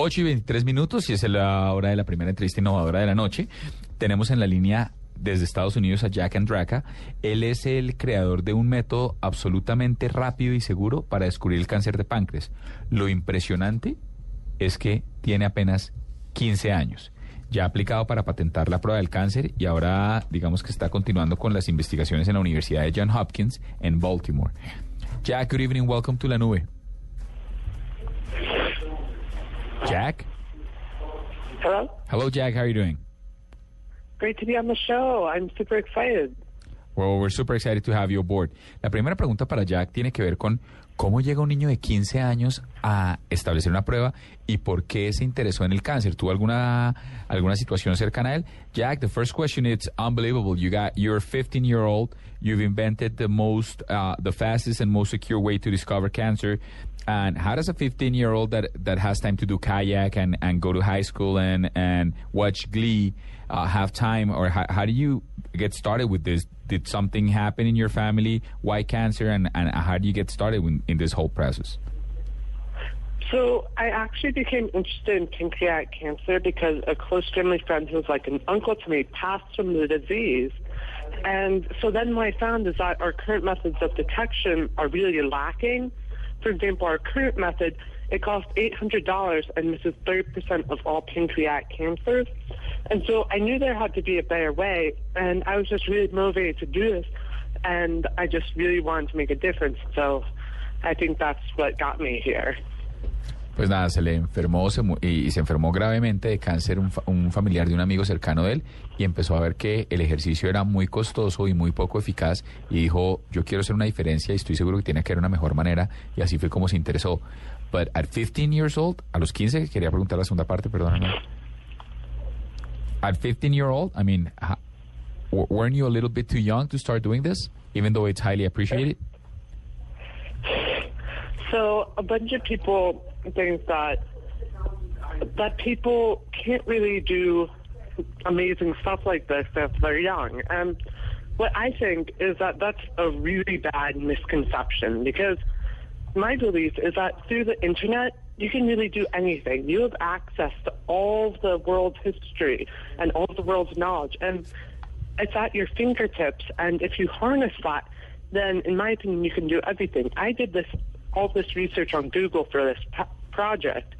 8 y 23 minutos y es la hora de la primera entrevista innovadora de la noche. Tenemos en la línea desde Estados Unidos a Jack Andraka. Él es el creador de un método absolutamente rápido y seguro para descubrir el cáncer de páncreas. Lo impresionante es que tiene apenas 15 años. Ya ha aplicado para patentar la prueba del cáncer y ahora digamos que está continuando con las investigaciones en la Universidad de Johns Hopkins en Baltimore. Jack, good evening. Welcome to La Nube. Jack? Hello? Hello, Jack. How are you doing? Great to be on the show. I'm super excited. Well, we're super excited to have you aboard. La primera pregunta para Jack tiene que ver con cómo llega un niño de 15 años a establecer una prueba y por qué se interesó en el cáncer. ¿Tuvo alguna alguna situación cercana a él? Jack, the first question is unbelievable. You got you're a 15 year old. You've invented the most, uh, the fastest and most secure way to discover cancer. And how does a 15 year old that, that has time to do kayak and, and go to high school and, and watch Glee uh, have time? Or how, how do you get started with this? Did something happen in your family? Why cancer? And, and how do you get started in, in this whole process? So I actually became interested in pancreatic cancer because a close family friend who was like an uncle to me passed from the disease. And so then what I found is that our current methods of detection are really lacking. For example, our current method, it costs $800 and misses 30% of all pancreatic cancers. And so I knew there had to be a better way, and I was just really motivated to do this, and I just really wanted to make a difference. So I think that's what got me here. Pues nada, se le enfermó se y se enfermó gravemente de cáncer un, familiar de un amigo cercano de él y empezó a ver que el ejercicio era muy costoso y muy poco eficaz y dijo, yo quiero hacer una diferencia y estoy seguro que tiene que haber una mejor manera y así fue como se interesó. But at 15 years old, a los 15, quería preguntar la segunda parte, perdóname. At 15 year old, I mean, weren't you a little bit too young to start doing this, even though it's highly appreciated? So a bunch of people think that that people can't really do amazing stuff like this if they're young. And what I think is that that's a really bad misconception because my belief is that through the internet, you can really do anything. You have access to all of the world's history and all of the world's knowledge, and it's at your fingertips. And if you harness that, then in my opinion, you can do everything. I did this all this research on Google for this project.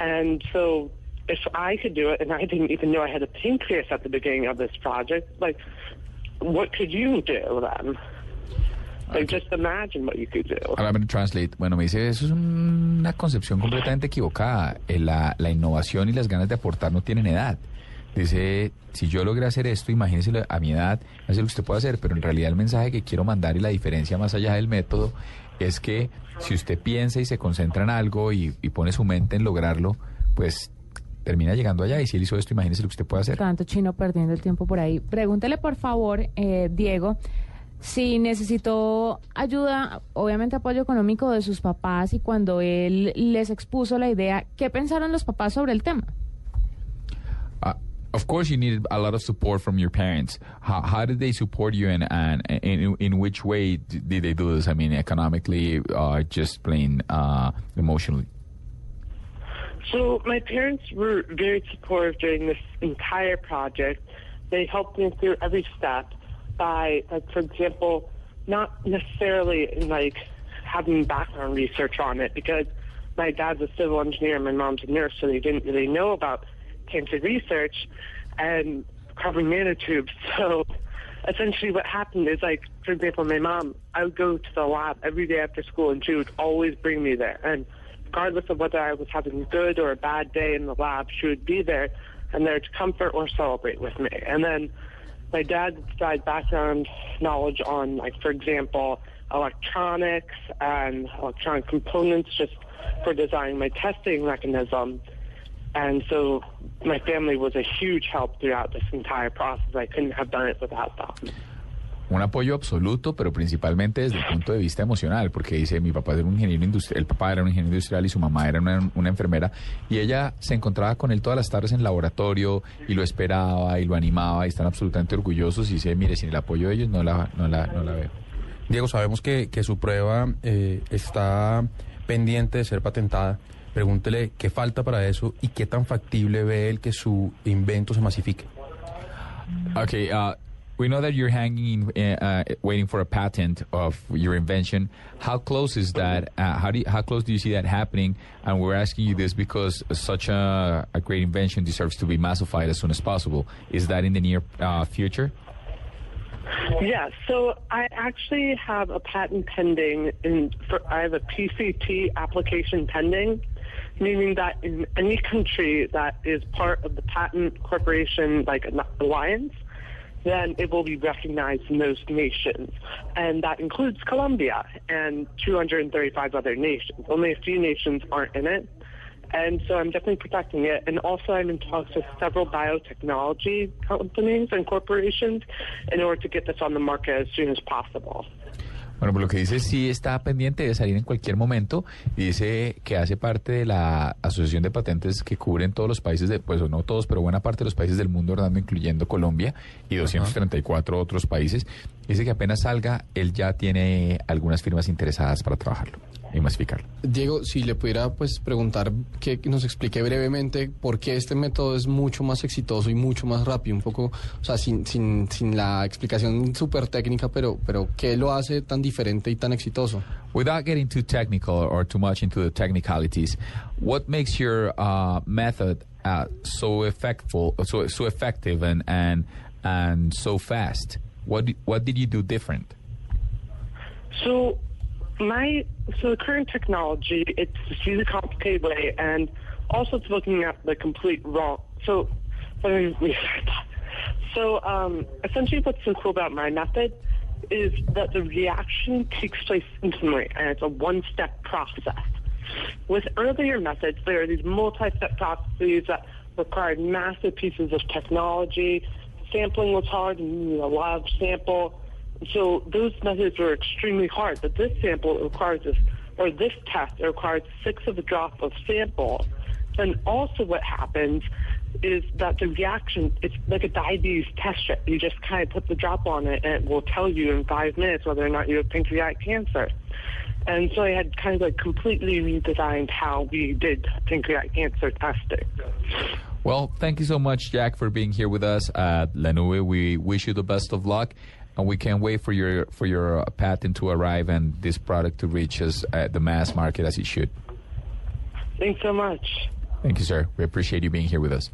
And so if I could do it, and I didn't even know I had a pancreas at the beginning of this project, like, what could you do then? Like, just imagine what you could do. I'm going to translate. Bueno, me dice, eso es una concepción completamente equivocada. Eh, la, la innovación y las ganas de aportar no tienen edad. Dice, si yo logré hacer esto, imagínese a mi edad, es lo que usted puede hacer, pero en realidad el mensaje que quiero mandar y la diferencia más allá del método es que si usted piensa y se concentra en algo y, pone su mente en lograrlo, pues termina llegando allá. Y si él hizo esto, imagínese lo que usted puede hacer. Tanto chino perdiendo el tiempo por ahí. Pregúntele, por favor, eh, Diego, si necesitó ayuda, obviamente apoyo económico de sus papás y cuando él les expuso la idea, ¿qué pensaron los papás sobre el tema? Of course you needed a lot of support from your parents. How, how did they support you and, in, in which way did they do this? I mean, economically, uh, just plain uh, emotionally? So my parents were very supportive during this entire project. They helped me through every step by, like, for example, not necessarily like having background research on it because my dad's a civil engineer and my mom's a nurse, so they didn't really know about cancer research and carbon nanotubes. So essentially what happened is like, for example, my mom, I would go to the lab every day after school and she would always bring me there. And regardless of whether I was having a good or a bad day in the lab, she would be there and there to comfort or celebrate with me. And then my dad's side background knowledge on, like, for example, electronics and electronic components just for designing my testing mechanism. And so my family was a huge help throughout this entire process. I couldn't have done it without them. Un apoyo absoluto, pero principalmente desde el punto de vista emocional, porque dice, mi papá era un ingeniero industrial, el papá era un ingeniero industrial y su mamá era una, una enfermera, y ella se encontraba con él todas las tardes en el laboratorio y lo esperaba y lo animaba y están absolutamente orgullosos y dice, mire, sin el apoyo de ellos no la, no la, no la veo. Diego, sabemos que, que su prueba eh, está pendiente de ser patentada. Pregúntele qué falta para eso y qué tan factible ve él que su invento se masifique. Okay, uh, we know that you're hanging, uh, uh, waiting for a patent of your invention. How close is that? Uh, how do you, how close do you see that happening? And we're asking you this because such a, a great invention deserves to be massified as soon as possible. Is that in the near uh, future? Yeah, so I actually have a patent pending. In for, I have a PCT application pending, meaning that in any country that is part of the patent corporation, like an alliance, then it will be recognized in those nations, and that includes Colombia and 235 other nations. Only a few nations aren't in it. And so I'm definitely protecting it. And also, I'm in talks with several biotechnology companies and corporations in order to get this on the market as soon as possible. Bueno, pues lo que dice sí está pendiente de salir en cualquier momento y dice que hace parte de la asociación de patentes que cubren todos los países, de, pues no todos, pero buena parte de los países del mundo, Orlando, incluyendo Colombia y 234 otros países. Dice que apenas salga, él ya tiene algunas firmas interesadas para trabajarlo y masificarlo. Diego, si le pudiera pues preguntar que nos explique brevemente por qué este método es mucho más exitoso y mucho más rápido, un poco, o sea, sin, sin, sin la explicación súper técnica, pero, pero ¿qué lo hace tan diferente y tan exitoso? Without getting too technical or too much into the technicalities, what makes your uh, method uh, so effectful, so so effective, and and and so fast? What what did you do different? So my so the current technology it's a complicated way and also it's looking at the complete wrong so. So um, essentially what's so cool about my method is that the reaction takes place instantly and it's a one step process. With earlier methods there are these multi step processes that required massive pieces of technology. Sampling was hard and you need a large sample. So those methods are extremely hard, but this sample requires this, or this test requires six of a drop of sample. And also what happens is that the reaction, it's like a diabetes test strip. You just kind of put the drop on it and it will tell you in five minutes whether or not you have pancreatic cancer. And so I had kind of like completely redesigned how we did pancreatic cancer testing. Well, thank you so much, Jack, for being here with us at Lenue. We wish you the best of luck, and we can't wait for your for your uh, patent to arrive and this product to reach us at the mass market as it should. Thanks so much. Thank you, sir. We appreciate you being here with us.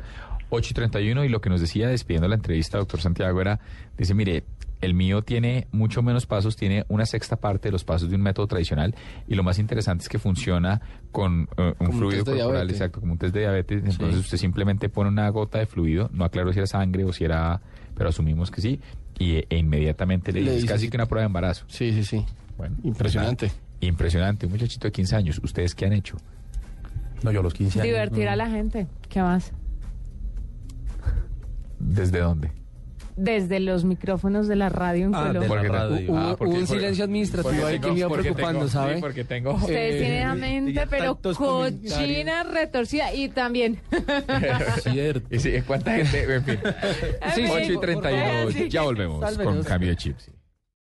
8 y 31, y lo que nos decía despidiendo la entrevista, doctor Santiago, era, dice, mire, el mío tiene mucho menos pasos, tiene una sexta parte de los pasos de un método tradicional, y lo más interesante es que funciona con eh, un Como un fluido test de corporal, exacto, como un test de diabetes, entonces usted simplemente pone una gota de fluido, no aclaro si era sangre o si era, pero asumimos que sí, y e inmediatamente le, Le dice, es dice casi si- que una prueba de embarazo. Sí, sí, sí. Bueno, Impresionante. nada, Impresionante, un muchachito de 15 años. ¿Ustedes qué han hecho? No, yo a los 15 años. Divertir a la gente. ¿Qué más? ¿Desde dónde? Desde los micrófonos de la radio en Ah, Colombia. Porque radio. Hubo- Ah, porque- hubo un silencio administrativo ahí que me iba preocupando, tengo- ¿sabe? Sí, porque tengo... Ustedes Eh, tienen la mente, pero cochina, retorcida y también. Cierto. Y sí, ¿Cuánta gente? En fin. Sí, sí. 8 y 31. Sí. Ya volvemos con cambio de chips.